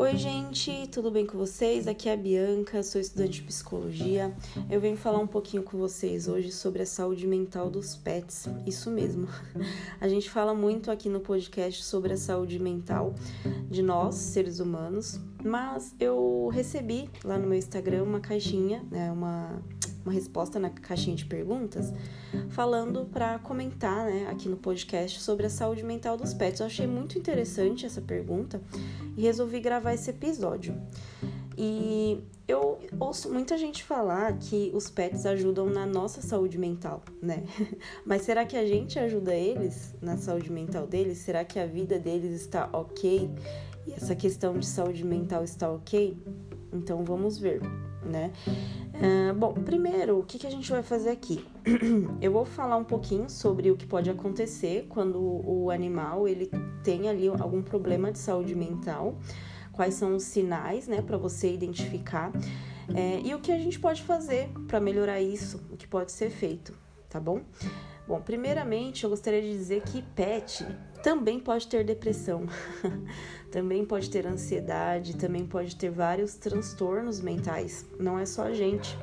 Oi, gente, tudo bem com vocês? Aqui é a Bianca, sou estudante de psicologia. Eu venho falar um pouquinho com vocês hoje sobre a saúde mental dos pets. Isso mesmo. A gente fala muito aqui no podcast sobre a saúde mental de nós, seres humanos, mas eu recebi lá no meu Instagram uma caixinha, né, uma uma resposta na caixinha de perguntas, falando para comentar né, aqui no podcast sobre a saúde mental dos pets. Eu achei muito interessante essa pergunta e resolvi gravar esse episódio. E eu ouço muita gente falar que os pets ajudam na nossa saúde mental, né? Mas será que a gente ajuda eles na saúde mental deles? Será que a vida deles está ok? E essa questão de saúde mental está ok? Então vamos ver, né? Uh, bom, primeiro, o que, que a gente vai fazer aqui? Eu vou falar um pouquinho sobre o que pode acontecer quando o animal ele tem ali algum problema de saúde mental, quais são os sinais, né, para você identificar é, e o que a gente pode fazer para melhorar isso, o que pode ser feito, tá bom? Bom, primeiramente eu gostaria de dizer que pet também pode ter depressão, também pode ter ansiedade, também pode ter vários transtornos mentais, não é só a gente.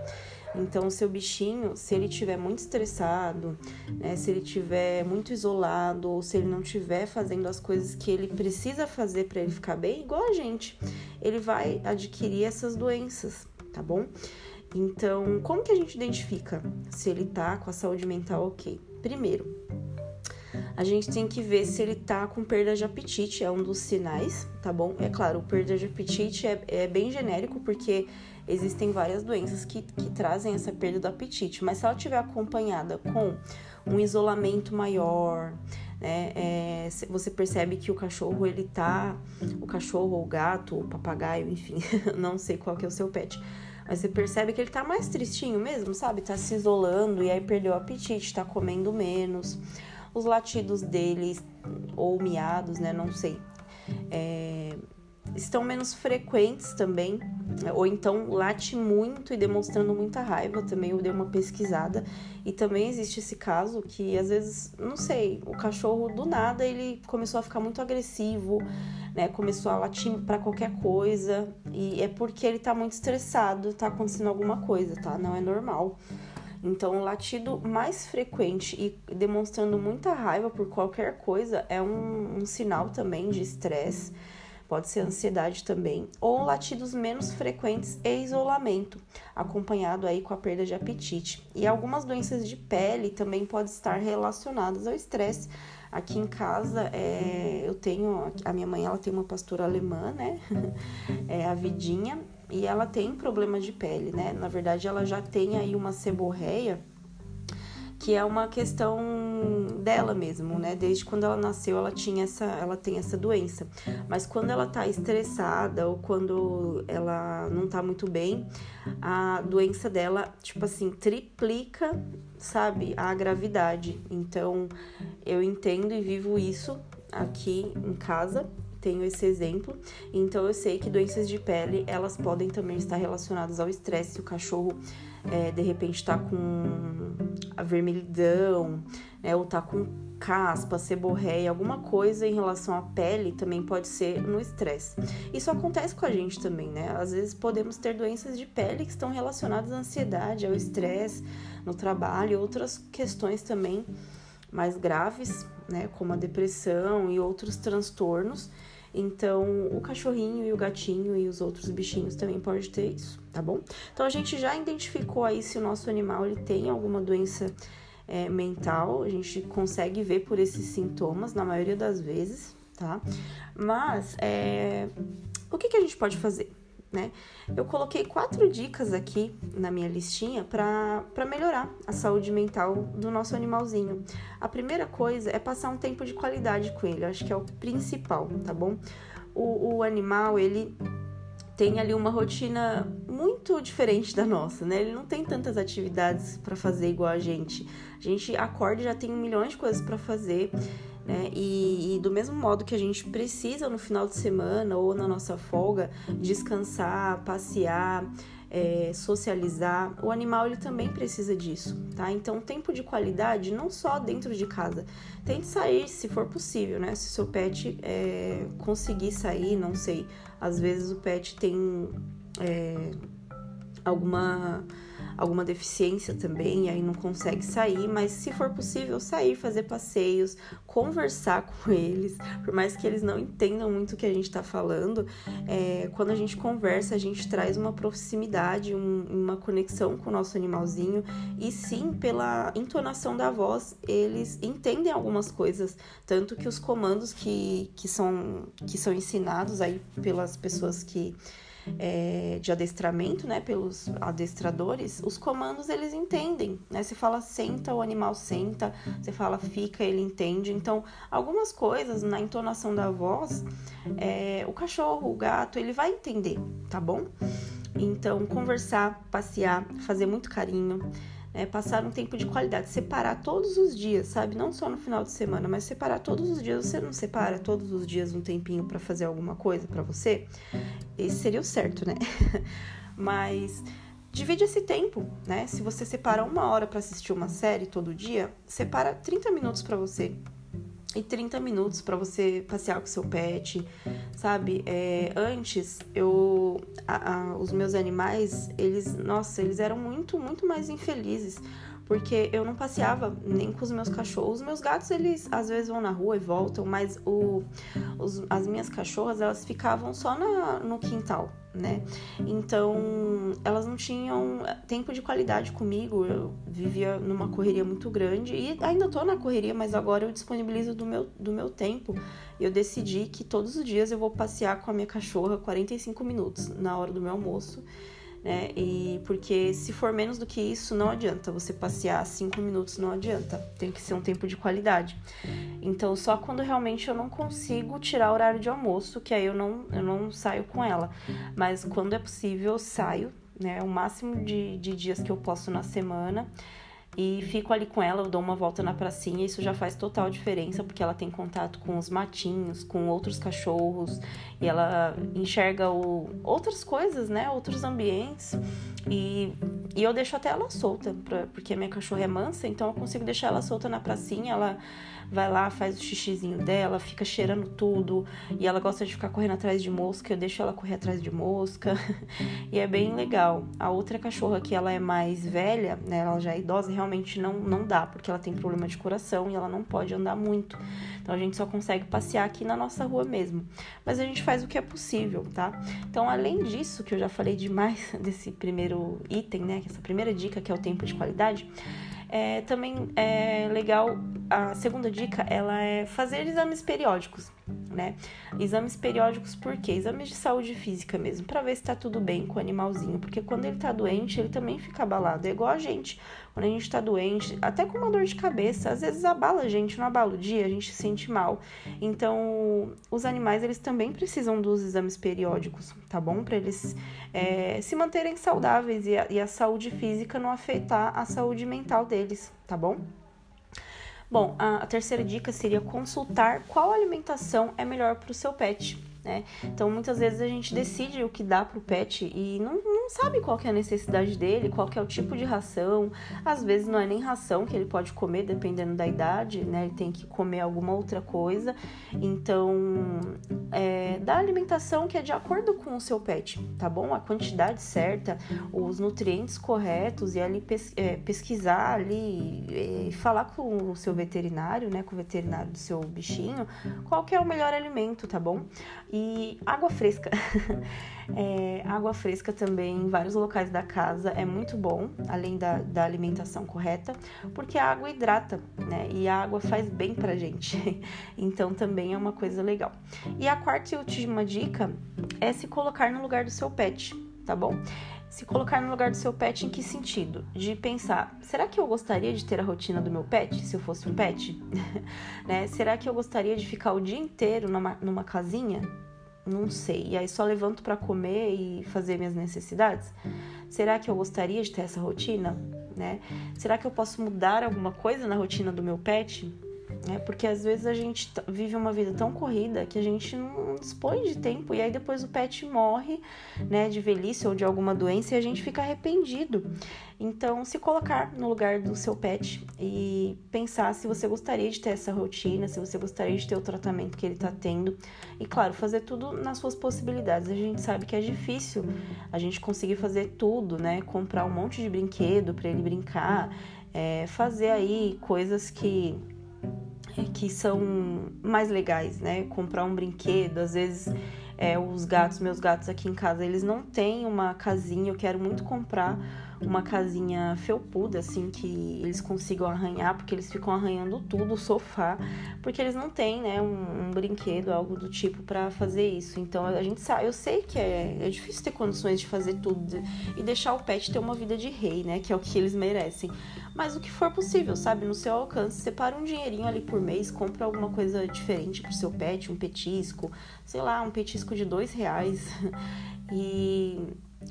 Então, o seu bichinho, se ele estiver muito estressado, né, se ele estiver muito isolado, ou se ele não estiver fazendo as coisas que ele precisa fazer para ele ficar bem, igual a gente, ele vai adquirir essas doenças, tá bom? Então, como que a gente identifica se ele tá com a saúde mental ok? Primeiro, a gente tem que ver se ele tá com perda de apetite, é um dos sinais, tá bom? É claro, perda de apetite é, é bem genérico, porque existem várias doenças que, que trazem essa perda do apetite, mas se ela estiver acompanhada com um isolamento maior, né? É, você percebe que o cachorro ele tá, o cachorro ou o gato o papagaio, enfim, não sei qual que é o seu pet, mas você percebe que ele tá mais tristinho mesmo, sabe? Tá se isolando e aí perdeu o apetite, tá comendo menos os latidos deles, ou miados, né? Não sei. É, estão menos frequentes também, ou então late muito e demonstrando muita raiva. Também eu dei uma pesquisada e também existe esse caso que às vezes, não sei, o cachorro do nada ele começou a ficar muito agressivo, né? Começou a latir para qualquer coisa e é porque ele tá muito estressado, tá acontecendo alguma coisa, tá? Não é normal. Então, o latido mais frequente e demonstrando muita raiva por qualquer coisa é um, um sinal também de estresse, pode ser ansiedade também, ou latidos menos frequentes e isolamento, acompanhado aí com a perda de apetite. E algumas doenças de pele também podem estar relacionadas ao estresse. Aqui em casa, é, eu tenho, a minha mãe ela tem uma pastora alemã, né? É a Vidinha, e ela tem problema de pele, né? Na verdade, ela já tem aí uma seborreia, que é uma questão dela mesmo, né? Desde quando ela nasceu, ela tinha essa, ela tem essa doença. Mas quando ela tá estressada ou quando ela não tá muito bem, a doença dela, tipo assim, triplica, sabe, a gravidade. Então, eu entendo e vivo isso aqui em casa tenho esse exemplo. Então eu sei que doenças de pele elas podem também estar relacionadas ao estresse. Se o cachorro é, de repente está com a vermelhidão, né, ou está com caspa, seborreia, alguma coisa em relação à pele também pode ser no estresse. Isso acontece com a gente também, né? Às vezes podemos ter doenças de pele que estão relacionadas à ansiedade, ao estresse no trabalho, outras questões também mais graves, né, como a depressão e outros transtornos então, o cachorrinho e o gatinho e os outros bichinhos também podem ter isso, tá bom? Então, a gente já identificou aí se o nosso animal ele tem alguma doença é, mental, a gente consegue ver por esses sintomas na maioria das vezes, tá? Mas, é, o que, que a gente pode fazer? Né? Eu coloquei quatro dicas aqui na minha listinha para melhorar a saúde mental do nosso animalzinho. A primeira coisa é passar um tempo de qualidade com ele, acho que é o principal, tá bom? O, o animal, ele tem ali uma rotina muito diferente da nossa, né? Ele não tem tantas atividades para fazer igual a gente. A gente acorda e já tem milhões de coisas para fazer né? E, e, do mesmo modo que a gente precisa no final de semana ou na nossa folga descansar, passear, é, socializar. O animal ele também precisa disso, tá? Então, tempo de qualidade não só dentro de casa. Tente sair, se for possível, né? Se seu pet é, conseguir sair, não sei. Às vezes o pet tem é, alguma alguma deficiência também, e aí não consegue sair, mas se for possível, sair, fazer passeios, conversar com eles, por mais que eles não entendam muito o que a gente está falando, é, quando a gente conversa, a gente traz uma proximidade, um, uma conexão com o nosso animalzinho, e sim, pela entonação da voz, eles entendem algumas coisas, tanto que os comandos que, que, são, que são ensinados aí pelas pessoas que é, de adestramento, né, pelos adestradores, os comandos eles entendem, né? Você fala senta, o animal senta, você fala fica, ele entende. Então, algumas coisas na entonação da voz, é, o cachorro, o gato, ele vai entender, tá bom? Então, conversar, passear, fazer muito carinho é, passar um tempo de qualidade, separar todos os dias, sabe? Não só no final de semana, mas separar todos os dias. Você não separa todos os dias um tempinho para fazer alguma coisa para você? Esse seria o certo, né? mas divide esse tempo, né? Se você separa uma hora para assistir uma série todo dia, separa 30 minutos para você e 30 minutos para você passear com seu pet, sabe? É, antes, eu, a, a, os meus animais, eles, nossa, eles eram muito, muito mais infelizes, porque eu não passeava nem com os meus cachorros. Os meus gatos, eles às vezes vão na rua e voltam, mas o, os, as minhas cachorras, elas ficavam só na, no quintal, né? Então, elas não tinham tempo de qualidade comigo. Eu vivia numa correria muito grande e ainda tô na correria, mas agora eu disponibilizo do meu, do meu tempo. Eu decidi que todos os dias eu vou passear com a minha cachorra 45 minutos na hora do meu almoço né? E porque se for menos do que isso, não adianta. Você passear cinco minutos não adianta. Tem que ser um tempo de qualidade. Então, só quando realmente eu não consigo tirar o horário de almoço, que aí eu não, eu não saio com ela. Mas quando é possível, eu saio, né? O máximo de, de dias que eu posso na semana e fico ali com ela, eu dou uma volta na pracinha, isso já faz total diferença, porque ela tem contato com os matinhos, com outros cachorros, e ela enxerga o, outras coisas, né? Outros ambientes. E, e eu deixo até ela solta, pra, porque minha cachorra é mansa, então eu consigo deixar ela solta na pracinha, ela vai lá, faz o xixizinho dela, fica cheirando tudo, e ela gosta de ficar correndo atrás de mosca, eu deixo ela correr atrás de mosca, e é bem legal. A outra cachorra que ela é mais velha, né, ela já é idosa, realmente não, não dá, porque ela tem problema de coração e ela não pode andar muito. Então a gente só consegue passear aqui na nossa rua mesmo. Mas a gente faz o que é possível, tá? Então, além disso, que eu já falei demais desse primeiro item, né, essa primeira dica que é o tempo de qualidade, é, também é legal, a segunda dica, ela é fazer exames periódicos, né? Exames periódicos por quê? Exames de saúde física mesmo, para ver se tá tudo bem com o animalzinho, porque quando ele tá doente, ele também fica abalado, é igual a gente. Quando a gente tá doente, até com uma dor de cabeça, às vezes abala a gente, não abala o dia, a gente se sente mal. Então, os animais, eles também precisam dos exames periódicos, tá bom? Para eles é, se manterem saudáveis e a, e a saúde física não afetar a saúde mental deles, tá bom? Bom, a, terceira dica seria consultar qual alimentação é melhor para o seu pet né? Então muitas vezes a gente decide o que dá pro pet e não, não sabe qual é a necessidade dele, qual é o tipo de ração. Às vezes não é nem ração que ele pode comer, dependendo da idade, né? Ele tem que comer alguma outra coisa. Então, é, dá alimentação que é de acordo com o seu pet, tá bom? A quantidade certa, os nutrientes corretos e ali pes, é, pesquisar ali falar com o seu veterinário, né? Com o veterinário do seu bichinho, qual é o melhor alimento, tá bom? E água fresca. é, água fresca também em vários locais da casa é muito bom, além da, da alimentação correta, porque a água hidrata, né? E a água faz bem pra gente. então também é uma coisa legal. E a quarta e última dica é se colocar no lugar do seu pet, tá bom? Se colocar no lugar do seu pet em que sentido? De pensar, será que eu gostaria de ter a rotina do meu pet se eu fosse um pet? né? Será que eu gostaria de ficar o dia inteiro numa, numa casinha? Não sei. E aí só levanto para comer e fazer minhas necessidades? Será que eu gostaria de ter essa rotina? Né? Será que eu posso mudar alguma coisa na rotina do meu pet? Né? Porque às vezes a gente vive uma vida tão corrida que a gente não dispõe de tempo e aí depois o pet morre, né, de velhice ou de alguma doença e a gente fica arrependido. Então, se colocar no lugar do seu pet e pensar se você gostaria de ter essa rotina, se você gostaria de ter o tratamento que ele está tendo. E, claro, fazer tudo nas suas possibilidades. A gente sabe que é difícil a gente conseguir fazer tudo, né? Comprar um monte de brinquedo para ele brincar, é, fazer aí coisas que que são mais legais, né? Comprar um brinquedo, às vezes é, os gatos, meus gatos aqui em casa, eles não têm uma casinha, eu quero muito comprar uma casinha felpuda, assim, que eles consigam arranhar, porque eles ficam arranhando tudo, o sofá, porque eles não têm, né, um, um brinquedo, algo do tipo para fazer isso. Então a gente sabe, eu sei que é, é difícil ter condições de fazer tudo e deixar o pet ter uma vida de rei, né, que é o que eles merecem. Mas o que for possível, sabe, no seu alcance, separa um dinheirinho ali por mês, compra alguma coisa diferente pro seu pet, um petisco, sei lá, um petisco de dois reais. E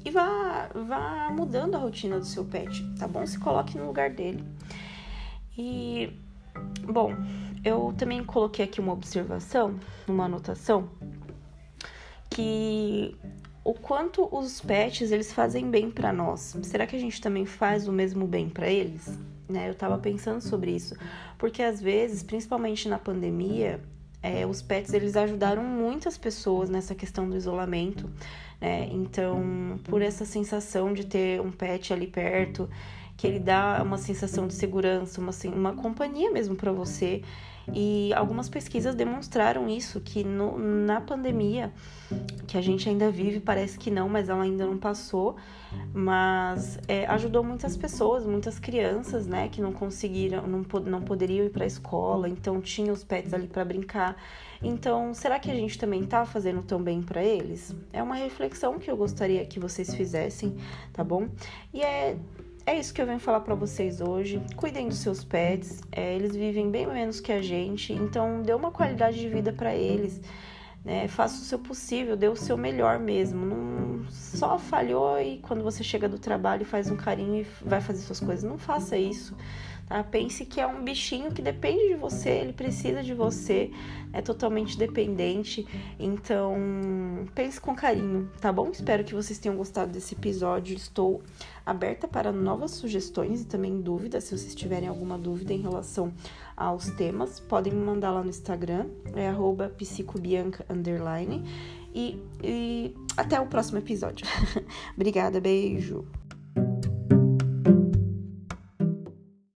e vá, vá mudando a rotina do seu pet, tá bom? Se coloque no lugar dele. E, bom, eu também coloquei aqui uma observação, uma anotação, que o quanto os pets eles fazem bem para nós. Será que a gente também faz o mesmo bem para eles? Né? Eu tava pensando sobre isso, porque às vezes, principalmente na pandemia, é, os pets eles ajudaram muitas pessoas nessa questão do isolamento. Né? Então, por essa sensação de ter um pet ali perto, que ele dá uma sensação de segurança, uma, uma companhia mesmo para você. E algumas pesquisas demonstraram isso, que no, na pandemia, que a gente ainda vive, parece que não, mas ela ainda não passou, mas é, ajudou muitas pessoas, muitas crianças, né, que não conseguiram, não, não poderiam ir para a escola, então tinha os pets ali para brincar. Então, será que a gente também está fazendo tão bem para eles? É uma reflexão que eu gostaria que vocês fizessem, tá bom? E é é isso que eu venho falar para vocês hoje. Cuidem dos seus pets, é, eles vivem bem menos que a gente, então dê uma qualidade de vida para eles. Né? Faça o seu possível, dê o seu melhor mesmo. Não só falhou e quando você chega do trabalho faz um carinho e vai fazer suas coisas. Não faça isso. Tá? Pense que é um bichinho que depende de você, ele precisa de você, é totalmente dependente. Então, pense com carinho, tá bom? Espero que vocês tenham gostado desse episódio. Estou aberta para novas sugestões e também dúvidas. Se vocês tiverem alguma dúvida em relação aos temas, podem me mandar lá no Instagram, é psicobianca e, e até o próximo episódio. Obrigada, beijo!